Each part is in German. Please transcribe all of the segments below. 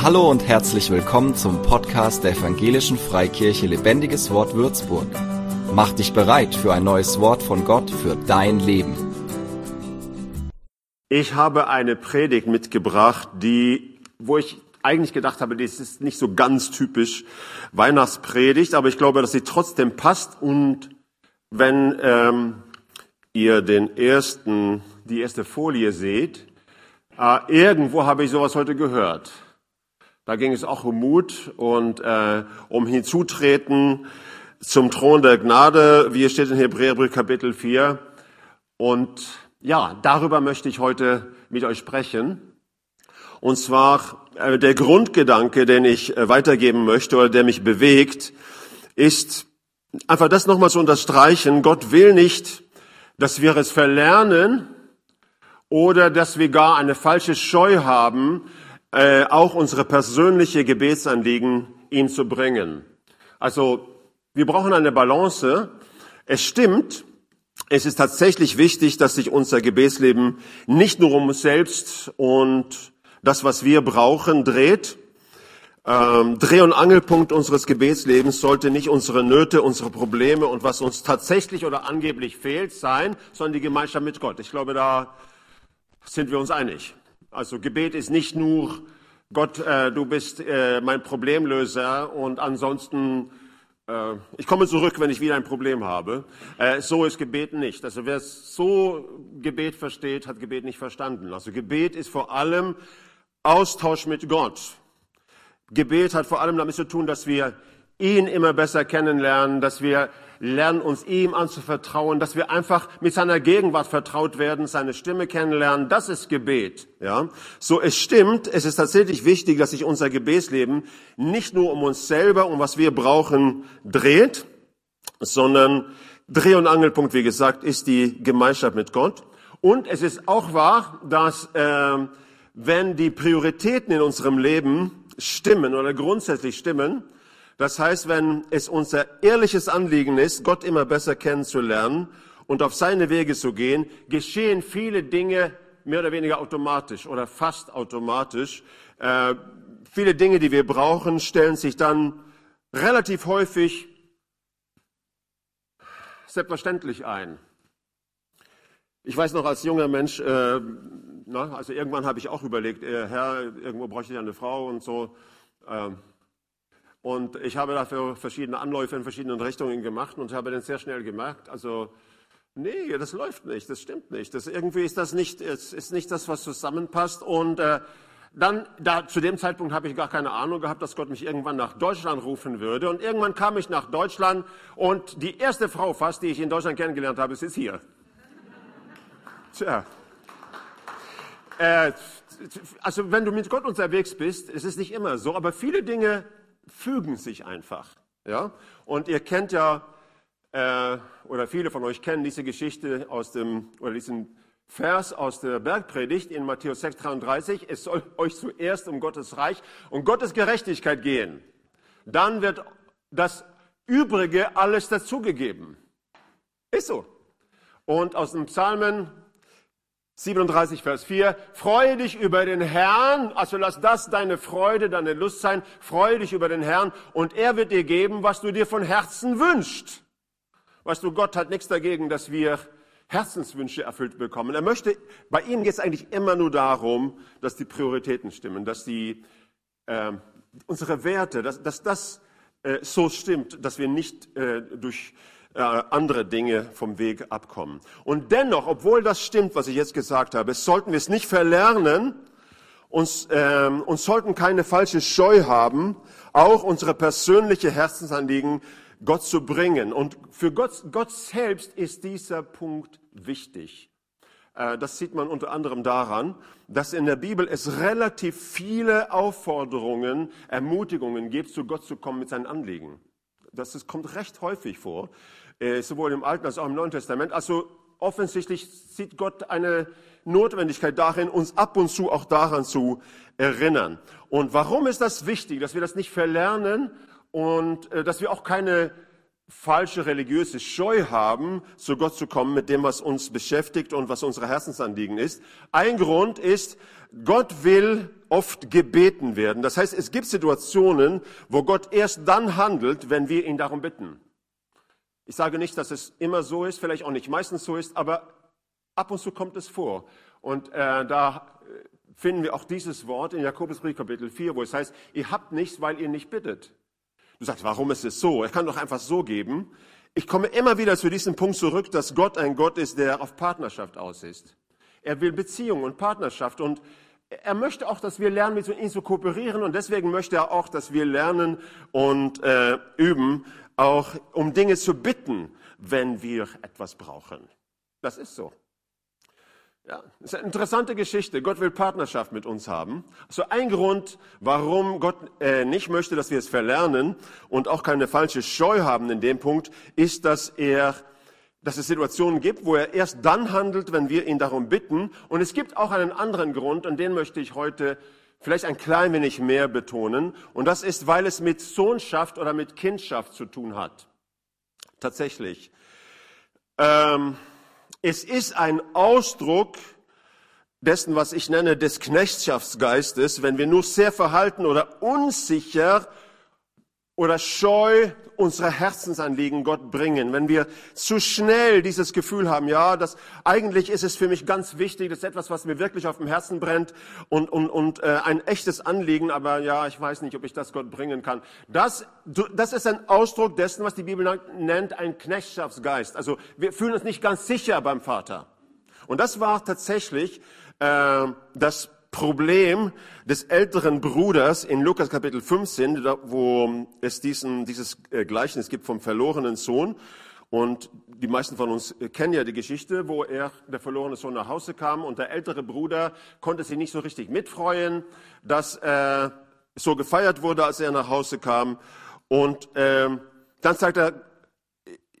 Hallo und herzlich willkommen zum Podcast der Evangelischen Freikirche Lebendiges Wort Würzburg. Mach dich bereit für ein neues Wort von Gott für dein Leben. Ich habe eine Predigt mitgebracht, die, wo ich eigentlich gedacht habe, das ist nicht so ganz typisch Weihnachtspredigt, aber ich glaube, dass sie trotzdem passt. Und wenn ähm, ihr den ersten, die erste Folie seht, äh, irgendwo habe ich sowas heute gehört. Da ging es auch um Mut und äh, um Hinzutreten zum Thron der Gnade, wie es steht in Hebräerbrief Kapitel 4. Und ja, darüber möchte ich heute mit euch sprechen. Und zwar äh, der Grundgedanke, den ich äh, weitergeben möchte oder der mich bewegt, ist einfach das nochmal zu unterstreichen. Gott will nicht, dass wir es verlernen oder dass wir gar eine falsche Scheu haben, äh, auch unsere persönliche Gebetsanliegen ihm zu bringen. Also wir brauchen eine Balance. Es stimmt, es ist tatsächlich wichtig, dass sich unser Gebetsleben nicht nur um uns selbst und das, was wir brauchen, dreht. Ähm, Dreh- und Angelpunkt unseres Gebetslebens sollte nicht unsere Nöte, unsere Probleme und was uns tatsächlich oder angeblich fehlt sein, sondern die Gemeinschaft mit Gott. Ich glaube, da sind wir uns einig. Also Gebet ist nicht nur, Gott, äh, du bist äh, mein Problemlöser und ansonsten, äh, ich komme zurück, wenn ich wieder ein Problem habe. Äh, so ist Gebet nicht. Also wer so Gebet versteht, hat Gebet nicht verstanden. Also Gebet ist vor allem Austausch mit Gott. Gebet hat vor allem damit zu tun, dass wir ihn immer besser kennenlernen, dass wir lernen, uns ihm anzuvertrauen, dass wir einfach mit seiner Gegenwart vertraut werden, seine Stimme kennenlernen. Das ist Gebet. Ja, so es stimmt. Es ist tatsächlich wichtig, dass sich unser Gebetsleben nicht nur um uns selber, um was wir brauchen, dreht, sondern Dreh- und Angelpunkt, wie gesagt, ist die Gemeinschaft mit Gott. Und es ist auch wahr, dass äh, wenn die Prioritäten in unserem Leben stimmen oder grundsätzlich stimmen, das heißt, wenn es unser ehrliches Anliegen ist, Gott immer besser kennenzulernen und auf seine Wege zu gehen, geschehen viele Dinge mehr oder weniger automatisch oder fast automatisch. Äh, viele Dinge, die wir brauchen, stellen sich dann relativ häufig selbstverständlich ein. Ich weiß noch als junger Mensch, äh, na, also irgendwann habe ich auch überlegt, äh, Herr, irgendwo bräuchte ich eine Frau und so. Äh, und ich habe dafür verschiedene Anläufe in verschiedenen Richtungen gemacht und habe dann sehr schnell gemerkt, also nee, das läuft nicht, das stimmt nicht. Das, irgendwie ist das nicht, es ist nicht das, was zusammenpasst. Und äh, dann, da, zu dem Zeitpunkt habe ich gar keine Ahnung gehabt, dass Gott mich irgendwann nach Deutschland rufen würde. Und irgendwann kam ich nach Deutschland und die erste Frau fast, die ich in Deutschland kennengelernt habe, ist hier. Tja. Äh, also wenn du mit Gott unterwegs bist, es ist nicht immer so, aber viele Dinge fügen sich einfach. Ja? Und ihr kennt ja, äh, oder viele von euch kennen diese Geschichte aus dem, oder diesen Vers aus der Bergpredigt in Matthäus 6, 33. Es soll euch zuerst um Gottes Reich und Gottes Gerechtigkeit gehen. Dann wird das Übrige alles dazugegeben. Ist so. Und aus dem Psalmen 37, Vers 4. Freue dich über den Herrn, also lass das deine Freude, deine Lust sein. Freue dich über den Herrn und er wird dir geben, was du dir von Herzen wünschst. Weißt du, Gott hat nichts dagegen, dass wir Herzenswünsche erfüllt bekommen. Er möchte, bei ihm geht es eigentlich immer nur darum, dass die Prioritäten stimmen, dass die, äh, unsere Werte, dass, dass das äh, so stimmt, dass wir nicht äh, durch äh, andere Dinge vom Weg abkommen. Und dennoch, obwohl das stimmt, was ich jetzt gesagt habe, sollten wir es nicht verlernen, uns, ähm, uns sollten keine falsche Scheu haben, auch unsere persönliche Herzensanliegen Gott zu bringen. Und für Gott, Gott selbst ist dieser Punkt wichtig. Äh, das sieht man unter anderem daran, dass in der Bibel es relativ viele Aufforderungen, Ermutigungen gibt, zu Gott zu kommen mit seinen Anliegen. Das kommt recht häufig vor, äh, sowohl im Alten als auch im Neuen Testament. Also offensichtlich sieht Gott eine Notwendigkeit darin, uns ab und zu auch daran zu erinnern. Und warum ist das wichtig, dass wir das nicht verlernen und äh, dass wir auch keine falsche religiöse Scheu haben, zu Gott zu kommen mit dem, was uns beschäftigt und was unsere Herzensanliegen ist. Ein Grund ist, Gott will oft gebeten werden. Das heißt, es gibt Situationen, wo Gott erst dann handelt, wenn wir ihn darum bitten. Ich sage nicht, dass es immer so ist, vielleicht auch nicht meistens so ist, aber ab und zu kommt es vor. Und äh, da finden wir auch dieses Wort in Jakobusbrief Kapitel 4, wo es heißt, ihr habt nichts, weil ihr nicht bittet. Du sagst, warum ist es so? Er kann doch einfach so geben. Ich komme immer wieder zu diesem Punkt zurück, dass Gott ein Gott ist, der auf Partnerschaft aus ist. Er will Beziehung und Partnerschaft und er möchte auch, dass wir lernen, mit ihm zu kooperieren und deswegen möchte er auch, dass wir lernen und äh, üben, auch um Dinge zu bitten, wenn wir etwas brauchen. Das ist so. Ja, ist eine interessante Geschichte. Gott will Partnerschaft mit uns haben. Also ein Grund, warum Gott äh, nicht möchte, dass wir es verlernen und auch keine falsche Scheu haben in dem Punkt, ist, dass er, dass es Situationen gibt, wo er erst dann handelt, wenn wir ihn darum bitten. Und es gibt auch einen anderen Grund, und den möchte ich heute vielleicht ein klein wenig mehr betonen. Und das ist, weil es mit Sohnschaft oder mit Kindschaft zu tun hat. Tatsächlich. Ähm, es ist ein Ausdruck dessen, was ich nenne, des Knechtschaftsgeistes, wenn wir nur sehr verhalten oder unsicher oder scheu unsere Herzensanliegen Gott bringen. Wenn wir zu schnell dieses Gefühl haben, ja, das eigentlich ist es für mich ganz wichtig, das ist etwas, was mir wirklich auf dem Herzen brennt und, und, und äh, ein echtes Anliegen, aber ja, ich weiß nicht, ob ich das Gott bringen kann. Das, das ist ein Ausdruck dessen, was die Bibel nennt, ein Knechtschaftsgeist. Also wir fühlen uns nicht ganz sicher beim Vater. Und das war tatsächlich äh, das Problem des älteren Bruders in Lukas Kapitel 15, wo es diesen, dieses äh, Gleichnis gibt vom verlorenen Sohn. Und die meisten von uns kennen ja die Geschichte, wo er, der verlorene Sohn nach Hause kam und der ältere Bruder konnte sich nicht so richtig mitfreuen, dass er so gefeiert wurde, als er nach Hause kam. Und äh, dann sagt er,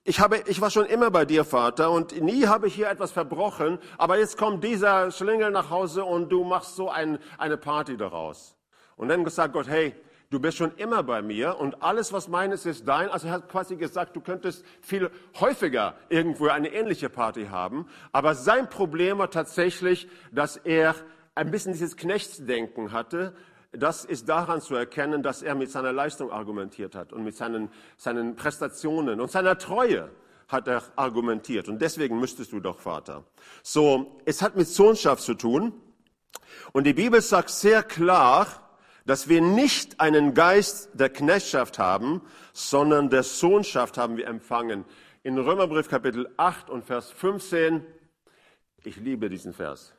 ich, habe, ich war schon immer bei dir, Vater, und nie habe ich hier etwas verbrochen, aber jetzt kommt dieser Schlingel nach Hause und du machst so ein, eine Party daraus. Und dann sagt Gott, hey, du bist schon immer bei mir und alles, was meines, ist dein. Also er hat quasi gesagt, du könntest viel häufiger irgendwo eine ähnliche Party haben. Aber sein Problem war tatsächlich, dass er ein bisschen dieses Knechtsdenken hatte, das ist daran zu erkennen, dass er mit seiner Leistung argumentiert hat und mit seinen, seinen Prestationen und seiner Treue hat er argumentiert. Und deswegen müsstest du doch Vater. So, es hat mit Sohnschaft zu tun. Und die Bibel sagt sehr klar, dass wir nicht einen Geist der Knechtschaft haben, sondern der Sohnschaft haben wir empfangen. In Römerbrief Kapitel 8 und Vers 15, ich liebe diesen Vers.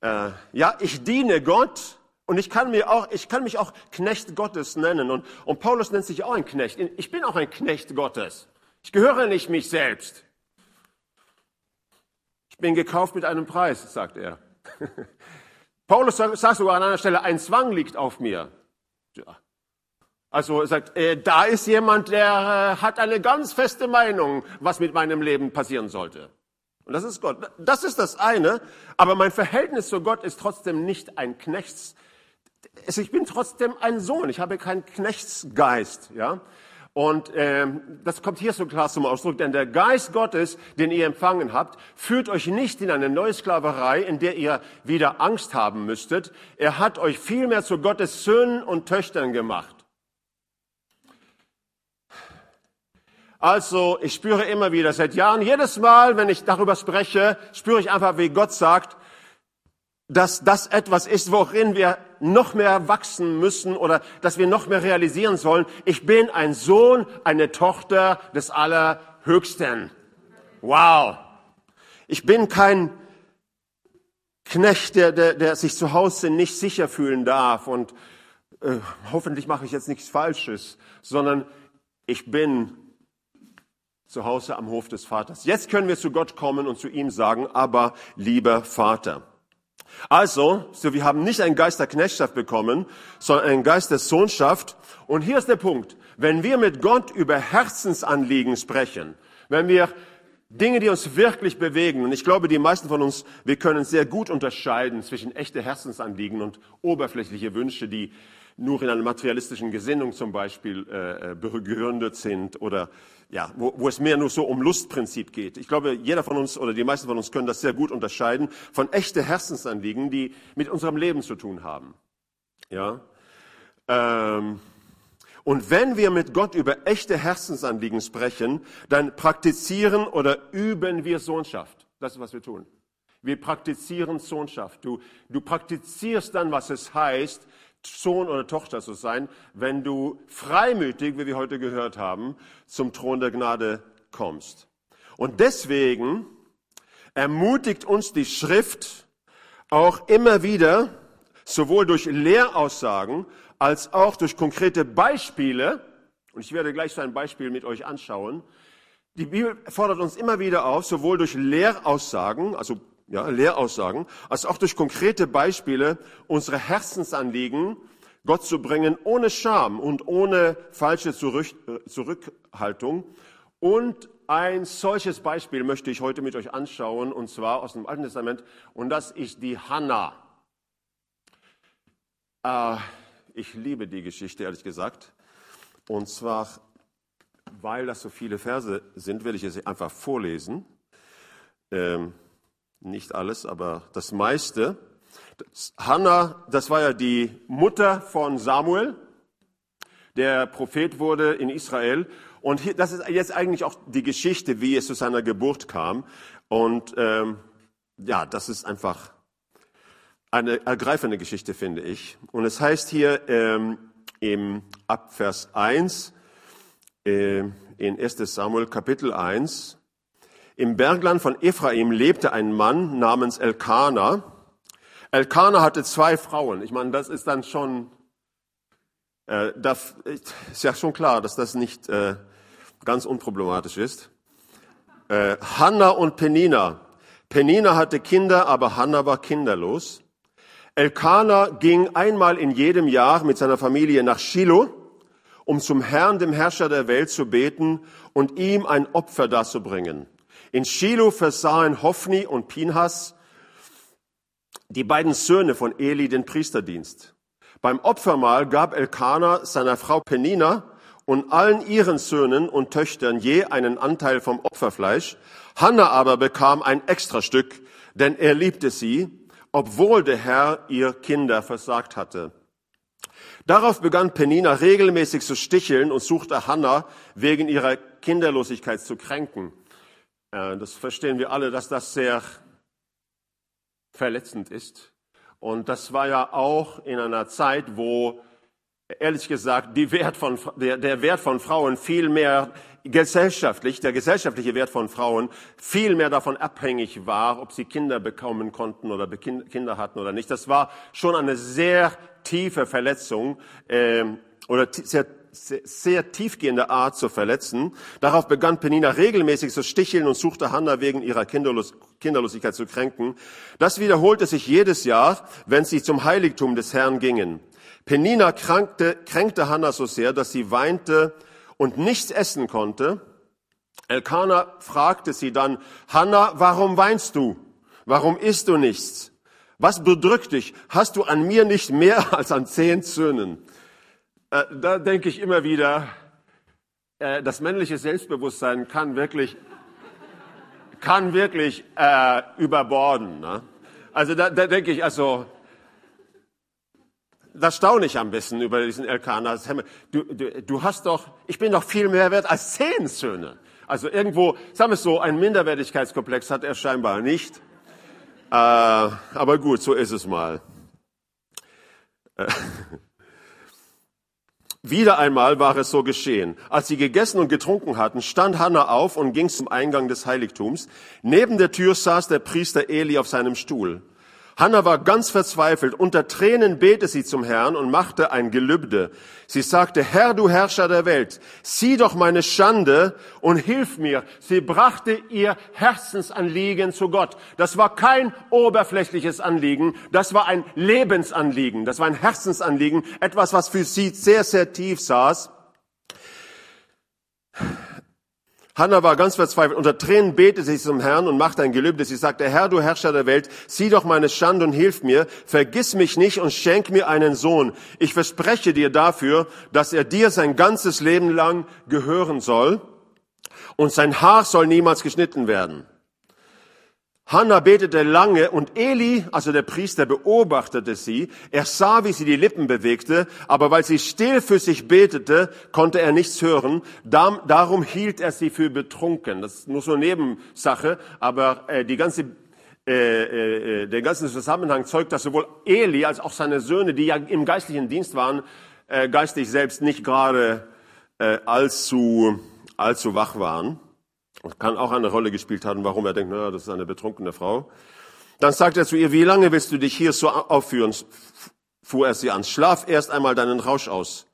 Äh, ja, ich diene Gott und ich kann, mir auch, ich kann mich auch Knecht Gottes nennen. Und, und Paulus nennt sich auch ein Knecht. Ich bin auch ein Knecht Gottes. Ich gehöre nicht mich selbst. Ich bin gekauft mit einem Preis, sagt er. Paulus sagt sogar an einer Stelle, ein Zwang liegt auf mir. Ja. Also er sagt, äh, da ist jemand, der äh, hat eine ganz feste Meinung, was mit meinem Leben passieren sollte. Und das ist Gott. Das ist das eine. Aber mein Verhältnis zu Gott ist trotzdem nicht ein Knechts, also ich bin trotzdem ein Sohn, ich habe keinen Knechtsgeist, ja. Und ähm, das kommt hier so klar zum Ausdruck, denn der Geist Gottes, den ihr empfangen habt, führt euch nicht in eine neue Sklaverei, in der ihr wieder Angst haben müsstet. Er hat euch vielmehr zu Gottes Söhnen und Töchtern gemacht. Also, ich spüre immer wieder seit Jahren, jedes Mal, wenn ich darüber spreche, spüre ich einfach, wie Gott sagt, dass das etwas ist, worin wir noch mehr wachsen müssen oder dass wir noch mehr realisieren sollen. Ich bin ein Sohn, eine Tochter des Allerhöchsten. Wow. Ich bin kein Knecht, der, der, der sich zu Hause nicht sicher fühlen darf und äh, hoffentlich mache ich jetzt nichts Falsches, sondern ich bin zu Hause am Hof des Vaters. Jetzt können wir zu Gott kommen und zu ihm sagen, aber lieber Vater. Also, so wir haben nicht einen Geist der Knechtschaft bekommen, sondern einen Geist der Sohnschaft. Und hier ist der Punkt. Wenn wir mit Gott über Herzensanliegen sprechen, wenn wir Dinge, die uns wirklich bewegen. Und ich glaube, die meisten von uns, wir können sehr gut unterscheiden zwischen echte Herzensanliegen und oberflächliche Wünsche, die nur in einer materialistischen Gesinnung zum Beispiel äh, äh, begründet sind oder ja, wo, wo es mehr nur so um Lustprinzip geht. Ich glaube, jeder von uns oder die meisten von uns können das sehr gut unterscheiden von echte Herzensanliegen, die mit unserem Leben zu tun haben. Ja. Ähm, und wenn wir mit Gott über echte Herzensanliegen sprechen, dann praktizieren oder üben wir Sohnschaft. Das ist, was wir tun. Wir praktizieren Sohnschaft. Du, du praktizierst dann, was es heißt, Sohn oder Tochter zu sein, wenn du freimütig, wie wir heute gehört haben, zum Thron der Gnade kommst. Und deswegen ermutigt uns die Schrift auch immer wieder, sowohl durch Lehraussagen als auch durch konkrete Beispiele, und ich werde gleich so ein Beispiel mit euch anschauen, die Bibel fordert uns immer wieder auf, sowohl durch Lehraussagen, also ja, Lehraussagen, als auch durch konkrete Beispiele unsere Herzensanliegen Gott zu bringen, ohne Scham und ohne falsche Zurückhaltung. Und ein solches Beispiel möchte ich heute mit euch anschauen, und zwar aus dem Alten Testament, und das ist die Hannah. Äh, ich liebe die Geschichte, ehrlich gesagt. Und zwar, weil das so viele Verse sind, will ich es einfach vorlesen. Ähm, nicht alles, aber das meiste. Hannah, das war ja die Mutter von Samuel. Der Prophet wurde in Israel. Und hier, das ist jetzt eigentlich auch die Geschichte, wie es zu seiner Geburt kam. Und ähm, ja, das ist einfach eine ergreifende Geschichte, finde ich. Und es heißt hier ähm, im Abvers 1, äh, in 1 Samuel Kapitel 1, im Bergland von Ephraim lebte ein Mann namens Elkanah. Elkanah hatte zwei Frauen. Ich meine, das ist dann schon, äh, das ist ja schon klar, dass das nicht äh, ganz unproblematisch ist. Äh, Hannah und Penina. Penina hatte Kinder, aber Hannah war kinderlos. Elkanah ging einmal in jedem Jahr mit seiner Familie nach Shiloh, um zum Herrn, dem Herrscher der Welt, zu beten und ihm ein Opfer darzubringen. In Shiloh versahen Hophni und Pinhas, die beiden Söhne von Eli, den Priesterdienst. Beim Opfermahl gab Elkanah seiner Frau Penina und allen ihren Söhnen und Töchtern je einen Anteil vom Opferfleisch. Hannah aber bekam ein Extrastück, denn er liebte sie, obwohl der Herr ihr Kinder versagt hatte. Darauf begann Penina regelmäßig zu sticheln und suchte Hannah wegen ihrer Kinderlosigkeit zu kränken. Äh, das verstehen wir alle, dass das sehr verletzend ist. Und das war ja auch in einer Zeit, wo ehrlich gesagt die Wert von, der, der Wert von Frauen viel mehr gesellschaftlich, der gesellschaftliche Wert von Frauen viel mehr davon abhängig war, ob sie Kinder bekommen konnten oder Kinder hatten oder nicht. Das war schon eine sehr tiefe Verletzung äh, oder sehr sehr tiefgehende Art zu verletzen. Darauf begann Penina regelmäßig zu sticheln und suchte Hannah wegen ihrer Kinderlos Kinderlosigkeit zu kränken. Das wiederholte sich jedes Jahr, wenn sie zum Heiligtum des Herrn gingen. Penina krankte, kränkte Hannah so sehr, dass sie weinte und nichts essen konnte. Elkanah fragte sie dann, Hannah, warum weinst du? Warum isst du nichts? Was bedrückt dich? Hast du an mir nicht mehr als an zehn Söhnen? Äh, da denke ich immer wieder, äh, das männliche Selbstbewusstsein kann wirklich, kann wirklich äh, überborden. Ne? Also da, da denke ich, also das staune ich am besten über diesen Elkanah. Du, du, du hast doch, ich bin doch viel mehr wert als zehn Söhne. Also irgendwo, sagen wir es so, ein Minderwertigkeitskomplex hat er scheinbar nicht. Äh, aber gut, so ist es mal. Äh, Wieder einmal war es so geschehen. Als sie gegessen und getrunken hatten, stand Hannah auf und ging zum Eingang des Heiligtums. Neben der Tür saß der Priester Eli auf seinem Stuhl. Hannah war ganz verzweifelt. Unter Tränen betete sie zum Herrn und machte ein Gelübde. Sie sagte, Herr, du Herrscher der Welt, sieh doch meine Schande und hilf mir. Sie brachte ihr Herzensanliegen zu Gott. Das war kein oberflächliches Anliegen. Das war ein Lebensanliegen. Das war ein Herzensanliegen. Etwas, was für sie sehr, sehr tief saß. Hannah war ganz verzweifelt. Unter Tränen betete sie zum Herrn und machte ein Gelübde. Sie sagte, Herr, du Herrscher der Welt, sieh doch meine Schande und hilf mir. Vergiss mich nicht und schenk mir einen Sohn. Ich verspreche dir dafür, dass er dir sein ganzes Leben lang gehören soll und sein Haar soll niemals geschnitten werden. Hannah betete lange und Eli, also der Priester, beobachtete sie. Er sah, wie sie die Lippen bewegte, aber weil sie still für sich betete, konnte er nichts hören. Darum hielt er sie für betrunken. Das ist nur so eine Nebensache, aber äh, die ganze äh, äh, äh, der ganze Zusammenhang zeugt, dass sowohl Eli als auch seine Söhne, die ja im geistlichen Dienst waren, äh, geistlich selbst nicht gerade äh, allzu, allzu wach waren. Kann auch eine Rolle gespielt haben, warum er denkt, naja, das ist eine betrunkene Frau. Dann sagt er zu ihr, wie lange willst du dich hier so aufführen? Fuhr er sie an. Schlaf erst einmal deinen Rausch aus.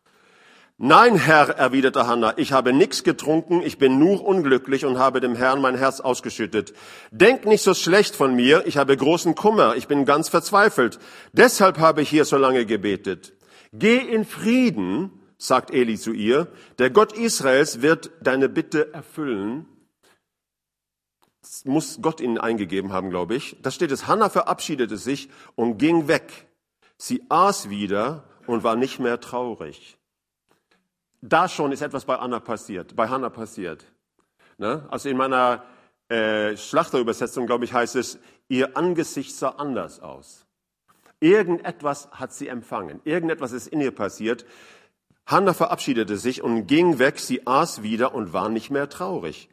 Nein, Herr, erwiderte Hannah, ich habe nichts getrunken, ich bin nur unglücklich und habe dem Herrn mein Herz ausgeschüttet. Denk nicht so schlecht von mir, ich habe großen Kummer, ich bin ganz verzweifelt. Deshalb habe ich hier so lange gebetet. Geh in Frieden, sagt Eli zu ihr, der Gott Israels wird deine Bitte erfüllen muss Gott ihnen eingegeben haben, glaube ich. Da steht es, Hannah verabschiedete sich und ging weg. Sie aß wieder und war nicht mehr traurig. Da schon ist etwas bei Anna passiert, bei Hannah passiert. Ne? Also in meiner äh, Schlachterübersetzung, glaube ich, heißt es, ihr Angesicht sah anders aus. Irgendetwas hat sie empfangen. Irgendetwas ist in ihr passiert. Hannah verabschiedete sich und ging weg. Sie aß wieder und war nicht mehr traurig.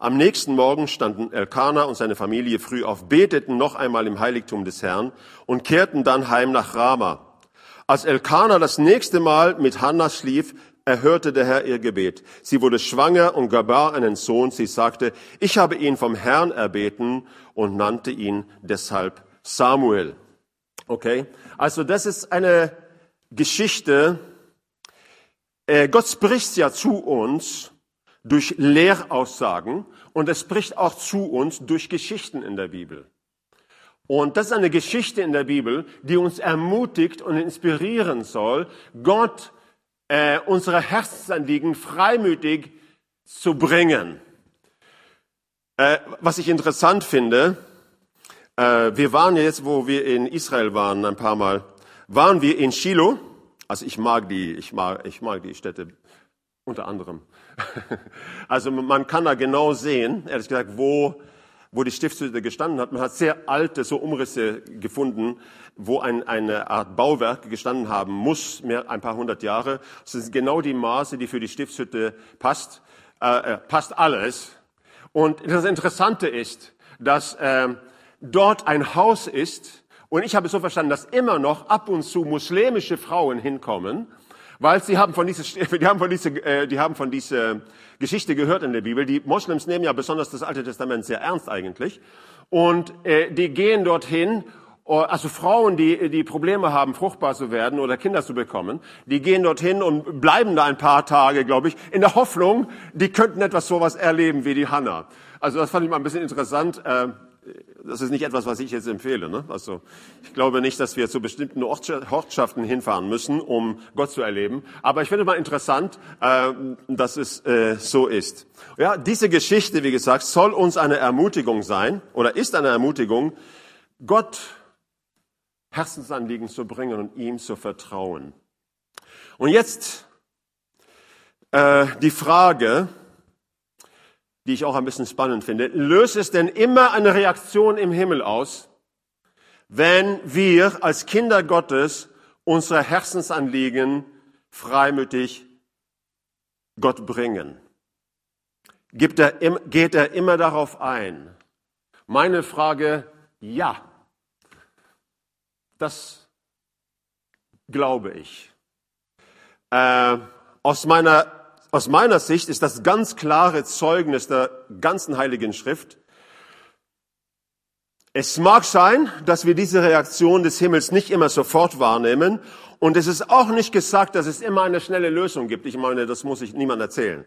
Am nächsten Morgen standen Elkanah und seine Familie früh auf, beteten noch einmal im Heiligtum des Herrn und kehrten dann heim nach Rama. Als Elkanah das nächste Mal mit Hannah schlief, erhörte der Herr ihr Gebet. Sie wurde schwanger und gebar einen Sohn. Sie sagte, ich habe ihn vom Herrn erbeten und nannte ihn deshalb Samuel. Okay? Also das ist eine Geschichte. Äh, Gott spricht ja zu uns durch Lehraussagen und es spricht auch zu uns durch Geschichten in der Bibel. Und das ist eine Geschichte in der Bibel, die uns ermutigt und inspirieren soll, Gott äh, unsere Herzensanliegen freimütig zu bringen. Äh, was ich interessant finde, äh, wir waren jetzt, wo wir in Israel waren, ein paar Mal, waren wir in Shiloh. Also ich mag die, ich mag, ich mag die Städte unter anderem. Also man kann da genau sehen, ehrlich gesagt, wo, wo die Stiftshütte gestanden hat. Man hat sehr alte so Umrisse gefunden, wo ein, eine Art Bauwerk gestanden haben muss, mehr ein paar hundert Jahre. Das sind genau die Maße, die für die Stiftshütte passt. Äh, äh, passt alles. Und das Interessante ist, dass äh, dort ein Haus ist, und ich habe so verstanden, dass immer noch ab und zu muslimische Frauen hinkommen, weil sie haben von dieser, die haben von dieser, äh, die haben von dieser Geschichte gehört in der Bibel. Die Moslems nehmen ja besonders das Alte Testament sehr ernst eigentlich. Und äh, die gehen dorthin, äh, also Frauen, die, die Probleme haben, fruchtbar zu werden oder Kinder zu bekommen, die gehen dorthin und bleiben da ein paar Tage, glaube ich, in der Hoffnung, die könnten etwas sowas erleben wie die Hannah. Also das fand ich mal ein bisschen interessant. Äh, das ist nicht etwas, was ich jetzt empfehle. Ne? Also ich glaube nicht, dass wir zu bestimmten Ortschaften hinfahren müssen, um Gott zu erleben. Aber ich finde mal interessant, äh, dass es äh, so ist. Ja, diese Geschichte, wie gesagt, soll uns eine Ermutigung sein oder ist eine Ermutigung, Gott Herzensanliegen zu bringen und ihm zu vertrauen. Und jetzt äh, die Frage, die ich auch ein bisschen spannend finde. Löst es denn immer eine Reaktion im Himmel aus, wenn wir als Kinder Gottes unsere Herzensanliegen freimütig Gott bringen? Gibt er, geht er immer darauf ein? Meine Frage, ja. Das glaube ich. Äh, aus meiner aus meiner Sicht ist das ganz klare Zeugnis der ganzen Heiligen Schrift. Es mag sein, dass wir diese Reaktion des Himmels nicht immer sofort wahrnehmen. Und es ist auch nicht gesagt, dass es immer eine schnelle Lösung gibt. Ich meine, das muss ich niemand erzählen.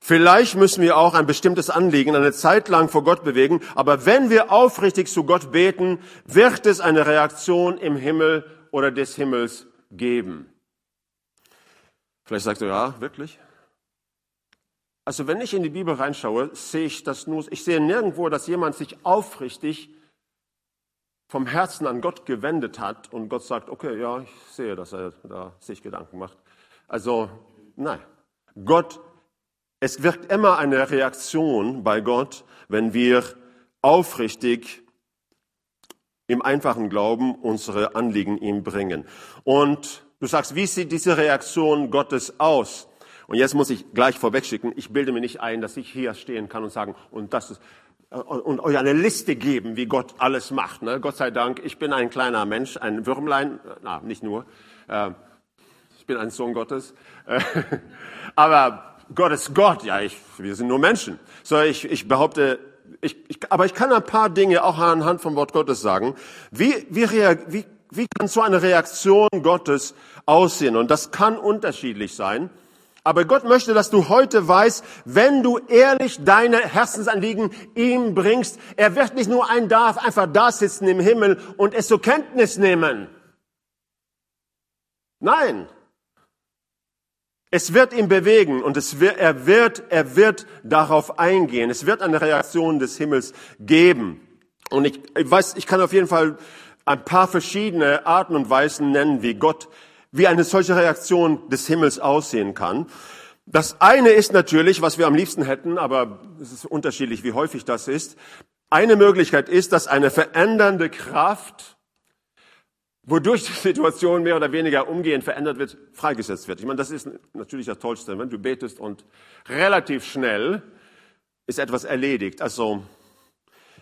Vielleicht müssen wir auch ein bestimmtes Anliegen eine Zeit lang vor Gott bewegen. Aber wenn wir aufrichtig zu Gott beten, wird es eine Reaktion im Himmel oder des Himmels geben. Vielleicht sagt er, ja, wirklich? Also wenn ich in die Bibel reinschaue, sehe ich das nur, ich sehe nirgendwo, dass jemand sich aufrichtig vom Herzen an Gott gewendet hat und Gott sagt, okay, ja, ich sehe, dass er da sich Gedanken macht. Also, nein. Gott, es wirkt immer eine Reaktion bei Gott, wenn wir aufrichtig im einfachen Glauben unsere Anliegen ihm bringen. Und du sagst, wie sieht diese Reaktion Gottes aus? Und jetzt muss ich gleich vorwegschicken, ich bilde mir nicht ein, dass ich hier stehen kann und sagen, und das ist, und euch eine Liste geben, wie Gott alles macht. Ne? Gott sei Dank, ich bin ein kleiner Mensch, ein Würmlein, na, nicht nur. Äh, ich bin ein Sohn Gottes. Äh, aber Gott ist Gott, ja, ich, wir sind nur Menschen. So, ich, ich behaupte, ich, ich, aber ich kann ein paar Dinge auch anhand vom Wort Gottes sagen. Wie, wie, wie, wie kann so eine Reaktion Gottes aussehen? Und das kann unterschiedlich sein. Aber Gott möchte, dass du heute weißt, wenn du ehrlich deine Herzensanliegen ihm bringst, er wird nicht nur ein Darf einfach da sitzen im Himmel und es zur Kenntnis nehmen. Nein. Es wird ihn bewegen und es wird, er wird, er wird darauf eingehen. Es wird eine Reaktion des Himmels geben. Und ich, ich weiß, ich kann auf jeden Fall ein paar verschiedene Arten und Weisen nennen, wie Gott wie eine solche Reaktion des Himmels aussehen kann. Das eine ist natürlich, was wir am liebsten hätten, aber es ist unterschiedlich, wie häufig das ist. Eine Möglichkeit ist, dass eine verändernde Kraft, wodurch die Situation mehr oder weniger umgehend verändert wird, freigesetzt wird. Ich meine, das ist natürlich das Tollste, wenn du betest und relativ schnell ist etwas erledigt. Also,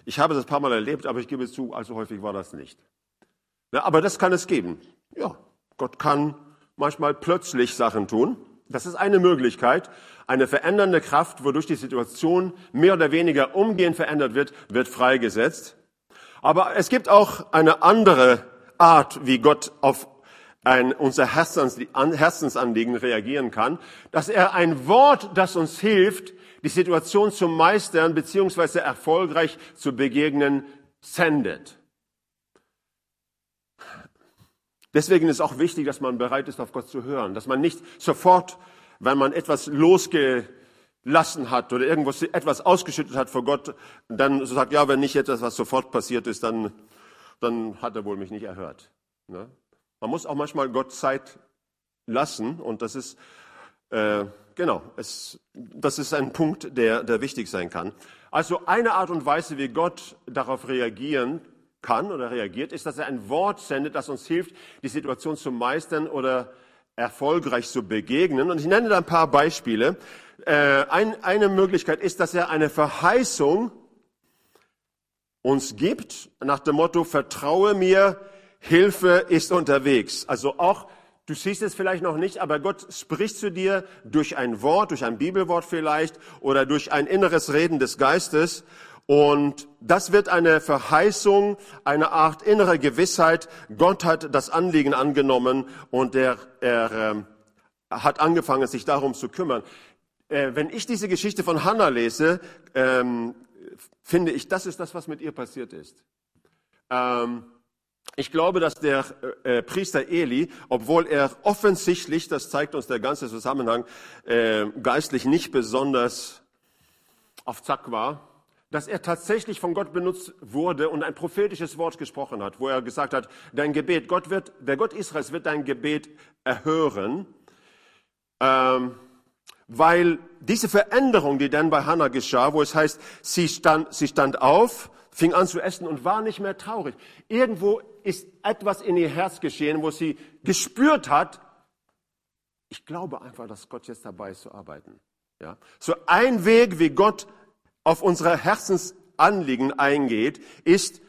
ich habe das ein paar Mal erlebt, aber ich gebe zu, allzu häufig war das nicht. Ja, aber das kann es geben. Ja, Gott kann manchmal plötzlich Sachen tun. Das ist eine Möglichkeit. Eine verändernde Kraft, wodurch die Situation mehr oder weniger umgehend verändert wird, wird freigesetzt. Aber es gibt auch eine andere Art, wie Gott auf ein, unser Herzensanliegen reagieren kann, dass er ein Wort, das uns hilft, die Situation zu meistern beziehungsweise erfolgreich zu begegnen, sendet. Deswegen ist auch wichtig, dass man bereit ist, auf Gott zu hören, dass man nicht sofort, wenn man etwas losgelassen hat oder irgendwas etwas ausgeschüttet hat vor Gott, dann so sagt, ja, wenn nicht etwas, was sofort passiert ist, dann, dann hat er wohl mich nicht erhört. Ne? Man muss auch manchmal Gott Zeit lassen und das ist äh, genau, es, das ist ein Punkt, der, der wichtig sein kann. Also eine Art und Weise, wie Gott darauf reagieren kann oder reagiert, ist, dass er ein Wort sendet, das uns hilft, die Situation zu meistern oder erfolgreich zu begegnen. Und ich nenne da ein paar Beispiele. Äh, ein, eine Möglichkeit ist, dass er eine Verheißung uns gibt, nach dem Motto, vertraue mir, Hilfe ist unterwegs. Also auch, du siehst es vielleicht noch nicht, aber Gott spricht zu dir durch ein Wort, durch ein Bibelwort vielleicht oder durch ein inneres Reden des Geistes und das wird eine Verheißung, eine Art innere Gewissheit. Gott hat das Anliegen angenommen und er, er äh, hat angefangen, sich darum zu kümmern. Äh, wenn ich diese Geschichte von Hannah lese, ähm, finde ich, das ist das, was mit ihr passiert ist. Ähm, ich glaube, dass der äh, Priester Eli, obwohl er offensichtlich, das zeigt uns der ganze Zusammenhang, äh, geistlich nicht besonders auf Zack war, dass er tatsächlich von Gott benutzt wurde und ein prophetisches Wort gesprochen hat, wo er gesagt hat, dein Gebet, Gott wird, der Gott Israels wird dein Gebet erhören, ähm, weil diese Veränderung, die dann bei Hannah geschah, wo es heißt, sie stand, sie stand auf, fing an zu essen und war nicht mehr traurig. Irgendwo ist etwas in ihr Herz geschehen, wo sie gespürt hat, ich glaube einfach, dass Gott jetzt dabei ist zu arbeiten. Ja? So ein Weg, wie Gott auf unsere Herzensanliegen eingeht, ist,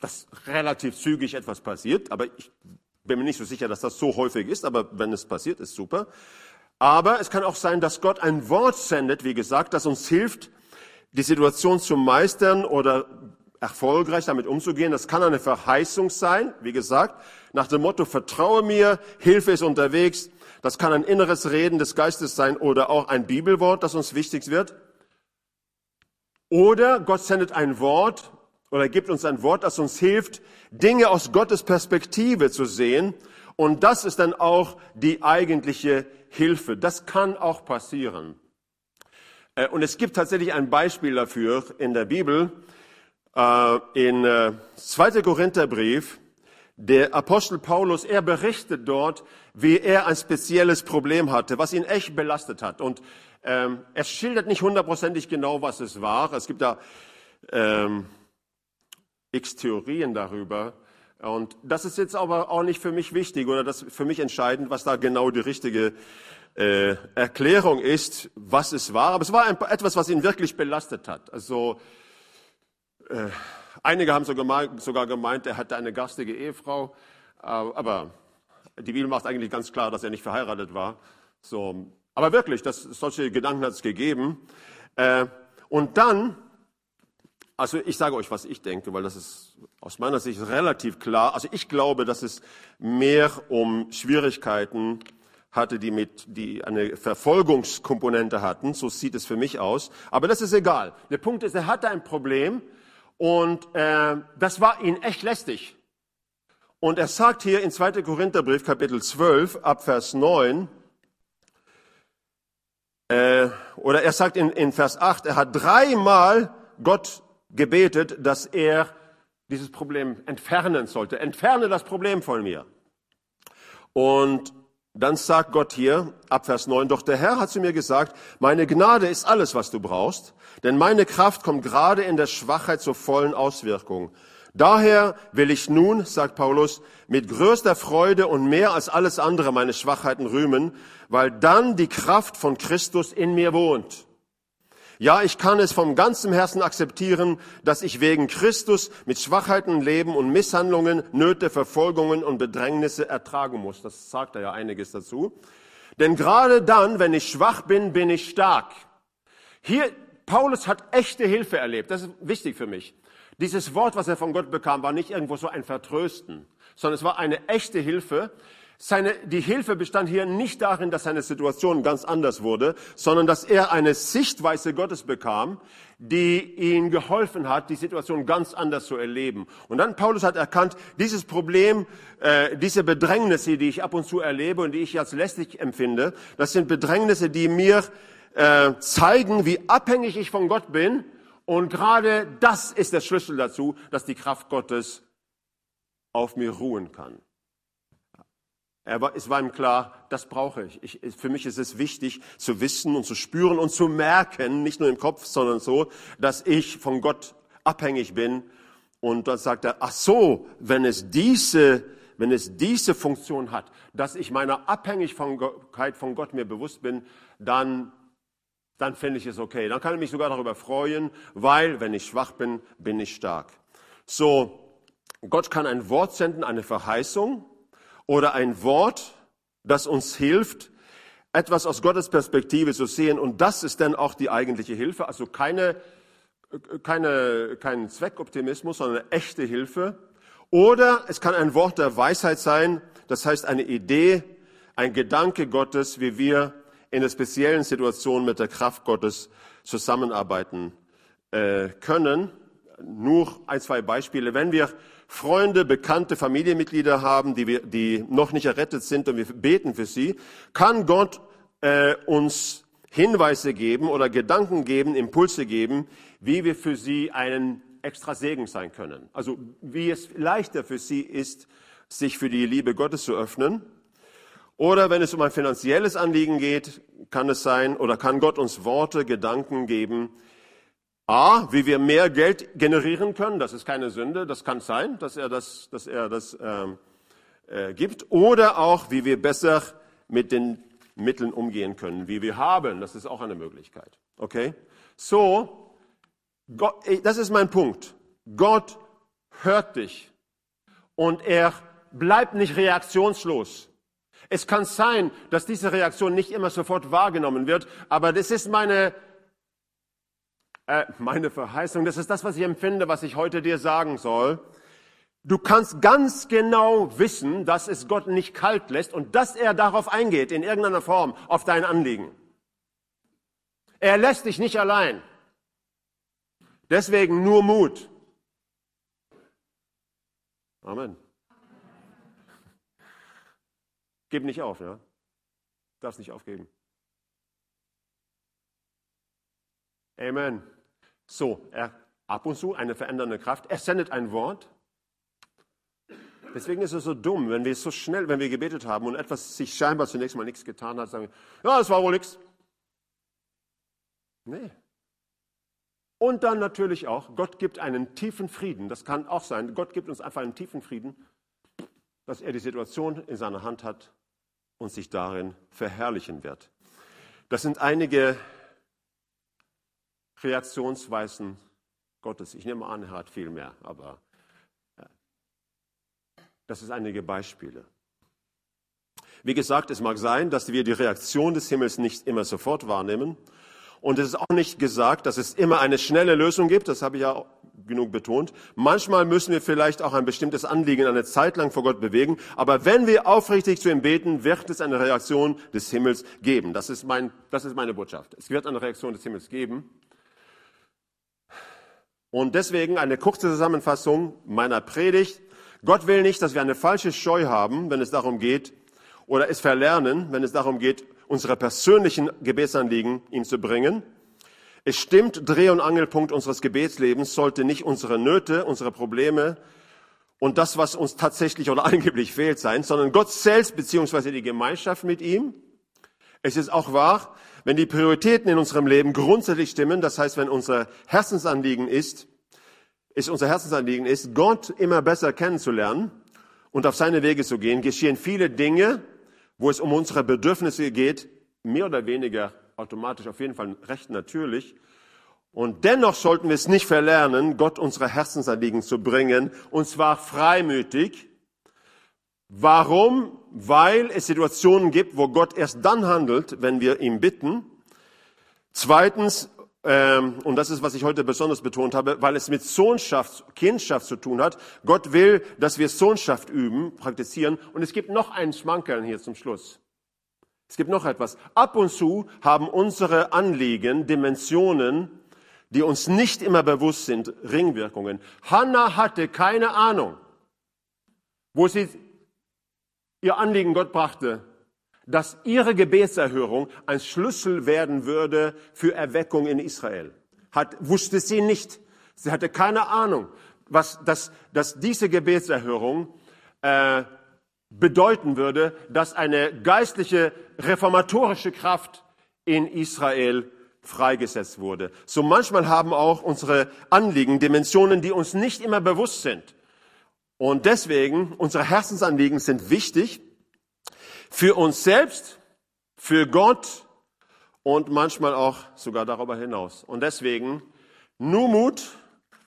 dass relativ zügig etwas passiert, aber ich bin mir nicht so sicher, dass das so häufig ist, aber wenn es passiert, ist super. Aber es kann auch sein, dass Gott ein Wort sendet, wie gesagt, das uns hilft, die Situation zu meistern oder erfolgreich damit umzugehen. Das kann eine Verheißung sein, wie gesagt, nach dem Motto, vertraue mir, Hilfe ist unterwegs. Das kann ein inneres Reden des Geistes sein oder auch ein Bibelwort, das uns wichtig wird. Oder Gott sendet ein Wort oder gibt uns ein Wort, das uns hilft, Dinge aus Gottes Perspektive zu sehen. Und das ist dann auch die eigentliche Hilfe. Das kann auch passieren. Äh, und es gibt tatsächlich ein Beispiel dafür in der Bibel, äh, in äh, 2. Korintherbrief. Der Apostel Paulus, er berichtet dort, wie er ein spezielles Problem hatte, was ihn echt belastet hat. Und ähm, er schildert nicht hundertprozentig genau, was es war. Es gibt da ähm, x Theorien darüber. Und das ist jetzt aber auch nicht für mich wichtig oder das für mich entscheidend, was da genau die richtige äh, Erklärung ist, was es war. Aber es war ein, etwas, was ihn wirklich belastet hat. Also äh, einige haben sogar gemeint, er hatte eine garstige Ehefrau. Äh, aber die Bibel macht eigentlich ganz klar, dass er nicht verheiratet war. So, aber wirklich, das, solche Gedanken hat es gegeben. Äh, und dann also ich sage euch, was ich denke, weil das ist aus meiner Sicht relativ klar. Also ich glaube, dass es mehr um Schwierigkeiten hatte, die mit, die eine Verfolgungskomponente hatten. So sieht es für mich aus. Aber das ist egal. Der Punkt ist, er hatte ein Problem und äh, das war ihn echt lästig. Und er sagt hier in 2. Korintherbrief Kapitel 12 ab Vers 9, äh, oder er sagt in, in Vers 8, er hat dreimal Gott gebetet, dass er dieses Problem entfernen sollte. Entferne das Problem von mir. Und dann sagt Gott hier, ab Vers 9, doch der Herr hat zu mir gesagt, meine Gnade ist alles, was du brauchst, denn meine Kraft kommt gerade in der Schwachheit zur vollen Auswirkung. Daher will ich nun, sagt Paulus, mit größter Freude und mehr als alles andere meine Schwachheiten rühmen, weil dann die Kraft von Christus in mir wohnt. Ja, ich kann es vom ganzen Herzen akzeptieren, dass ich wegen Christus mit Schwachheiten leben und Misshandlungen, Nöte, Verfolgungen und Bedrängnisse ertragen muss. Das sagt er ja einiges dazu. Denn gerade dann, wenn ich schwach bin, bin ich stark. Hier, Paulus hat echte Hilfe erlebt. Das ist wichtig für mich. Dieses Wort, was er von Gott bekam, war nicht irgendwo so ein Vertrösten, sondern es war eine echte Hilfe. Seine, die Hilfe bestand hier nicht darin, dass seine Situation ganz anders wurde, sondern dass er eine Sichtweise Gottes bekam, die ihm geholfen hat, die Situation ganz anders zu erleben. Und dann Paulus hat erkannt, dieses Problem, äh, diese Bedrängnisse, die ich ab und zu erlebe und die ich als lästig empfinde, das sind Bedrängnisse, die mir äh, zeigen, wie abhängig ich von Gott bin. Und gerade das ist der Schlüssel dazu, dass die Kraft Gottes auf mir ruhen kann. Er war, es war ihm klar, das brauche ich. ich. Für mich ist es wichtig zu wissen und zu spüren und zu merken, nicht nur im Kopf, sondern so, dass ich von Gott abhängig bin. Und dann sagt er, ach so, wenn es diese, wenn es diese Funktion hat, dass ich meiner Abhängigkeit von Gott mir bewusst bin, dann, dann finde ich es okay. Dann kann ich mich sogar darüber freuen, weil wenn ich schwach bin, bin ich stark. So, Gott kann ein Wort senden, eine Verheißung oder ein Wort, das uns hilft, etwas aus Gottes Perspektive zu sehen. Und das ist dann auch die eigentliche Hilfe. Also keine, keine, kein Zweckoptimismus, sondern eine echte Hilfe. Oder es kann ein Wort der Weisheit sein. Das heißt eine Idee, ein Gedanke Gottes, wie wir in der speziellen Situation mit der Kraft Gottes zusammenarbeiten äh, können. Nur ein, zwei Beispiele. Wenn wir Freunde, bekannte Familienmitglieder haben, die, wir, die noch nicht errettet sind und wir beten für sie, kann Gott äh, uns Hinweise geben oder Gedanken geben, Impulse geben, wie wir für sie einen extra Segen sein können. Also wie es leichter für sie ist, sich für die Liebe Gottes zu öffnen. Oder wenn es um ein finanzielles Anliegen geht, kann es sein oder kann Gott uns Worte, Gedanken geben, A, wie wir mehr Geld generieren können, das ist keine Sünde, das kann sein, dass er das, dass er das ähm, äh, gibt. Oder auch, wie wir besser mit den Mitteln umgehen können, wie wir haben, das ist auch eine Möglichkeit. Okay? So, Gott, das ist mein Punkt. Gott hört dich und er bleibt nicht reaktionslos. Es kann sein, dass diese Reaktion nicht immer sofort wahrgenommen wird, aber das ist meine äh, meine Verheißung, das ist das, was ich empfinde, was ich heute dir sagen soll. Du kannst ganz genau wissen, dass es Gott nicht kalt lässt und dass er darauf eingeht, in irgendeiner Form, auf dein Anliegen. Er lässt dich nicht allein. Deswegen nur Mut. Amen. Gib nicht auf, ja? Darfst nicht aufgeben. Amen. So, er ab und zu eine verändernde Kraft. Er sendet ein Wort. Deswegen ist es so dumm, wenn wir so schnell, wenn wir gebetet haben und etwas sich scheinbar zunächst mal nichts getan hat, sagen, ja, das war wohl nichts. Nee. Und dann natürlich auch, Gott gibt einen tiefen Frieden. Das kann auch sein. Gott gibt uns einfach einen tiefen Frieden, dass er die Situation in seiner Hand hat und sich darin verherrlichen wird. Das sind einige Reaktionsweisen Gottes. Ich nehme an, er hat viel mehr, aber das sind einige Beispiele. Wie gesagt, es mag sein, dass wir die Reaktion des Himmels nicht immer sofort wahrnehmen. Und es ist auch nicht gesagt, dass es immer eine schnelle Lösung gibt. Das habe ich ja genug betont. Manchmal müssen wir vielleicht auch ein bestimmtes Anliegen eine Zeit lang vor Gott bewegen. Aber wenn wir aufrichtig zu ihm beten, wird es eine Reaktion des Himmels geben. Das ist, mein, das ist meine Botschaft. Es wird eine Reaktion des Himmels geben. Und deswegen eine kurze Zusammenfassung meiner Predigt. Gott will nicht, dass wir eine falsche Scheu haben, wenn es darum geht, oder es verlernen, wenn es darum geht, unsere persönlichen Gebetsanliegen ihm zu bringen. Es stimmt, Dreh- und Angelpunkt unseres Gebetslebens sollte nicht unsere Nöte, unsere Probleme und das, was uns tatsächlich oder angeblich fehlt sein, sondern Gott selbst beziehungsweise die Gemeinschaft mit ihm. Es ist auch wahr, wenn die Prioritäten in unserem Leben grundsätzlich stimmen, das heißt, wenn unser Herzensanliegen ist, ist unser Herzensanliegen ist, Gott immer besser kennenzulernen und auf seine Wege zu gehen, geschehen viele Dinge, wo es um unsere Bedürfnisse geht, mehr oder weniger automatisch, auf jeden Fall recht natürlich. Und dennoch sollten wir es nicht verlernen, Gott unsere Herzensanliegen zu bringen, und zwar freimütig. Warum? Weil es Situationen gibt, wo Gott erst dann handelt, wenn wir ihm bitten. Zweitens, ähm, und das ist, was ich heute besonders betont habe, weil es mit Sohnschaft, Kindschaft zu tun hat. Gott will, dass wir Sohnschaft üben, praktizieren. Und es gibt noch einen Schmankerl hier zum Schluss. Es gibt noch etwas. Ab und zu haben unsere Anliegen Dimensionen, die uns nicht immer bewusst sind, Ringwirkungen. Hannah hatte keine Ahnung, wo sie ihr Anliegen Gott brachte, dass ihre Gebetserhörung ein Schlüssel werden würde für Erweckung in Israel. Hat, wusste sie nicht. Sie hatte keine Ahnung, was, dass, dass diese Gebetserhörung äh, bedeuten würde, dass eine geistliche reformatorische Kraft in Israel freigesetzt wurde. So manchmal haben auch unsere Anliegen Dimensionen, die uns nicht immer bewusst sind. Und deswegen, unsere Herzensanliegen sind wichtig, für uns selbst, für Gott und manchmal auch sogar darüber hinaus. Und deswegen, nur Mut,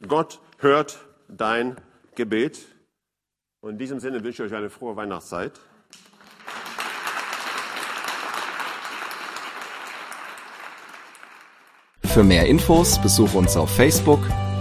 Gott hört dein Gebet. Und in diesem Sinne wünsche ich euch eine frohe Weihnachtszeit. Für mehr Infos besuche uns auf Facebook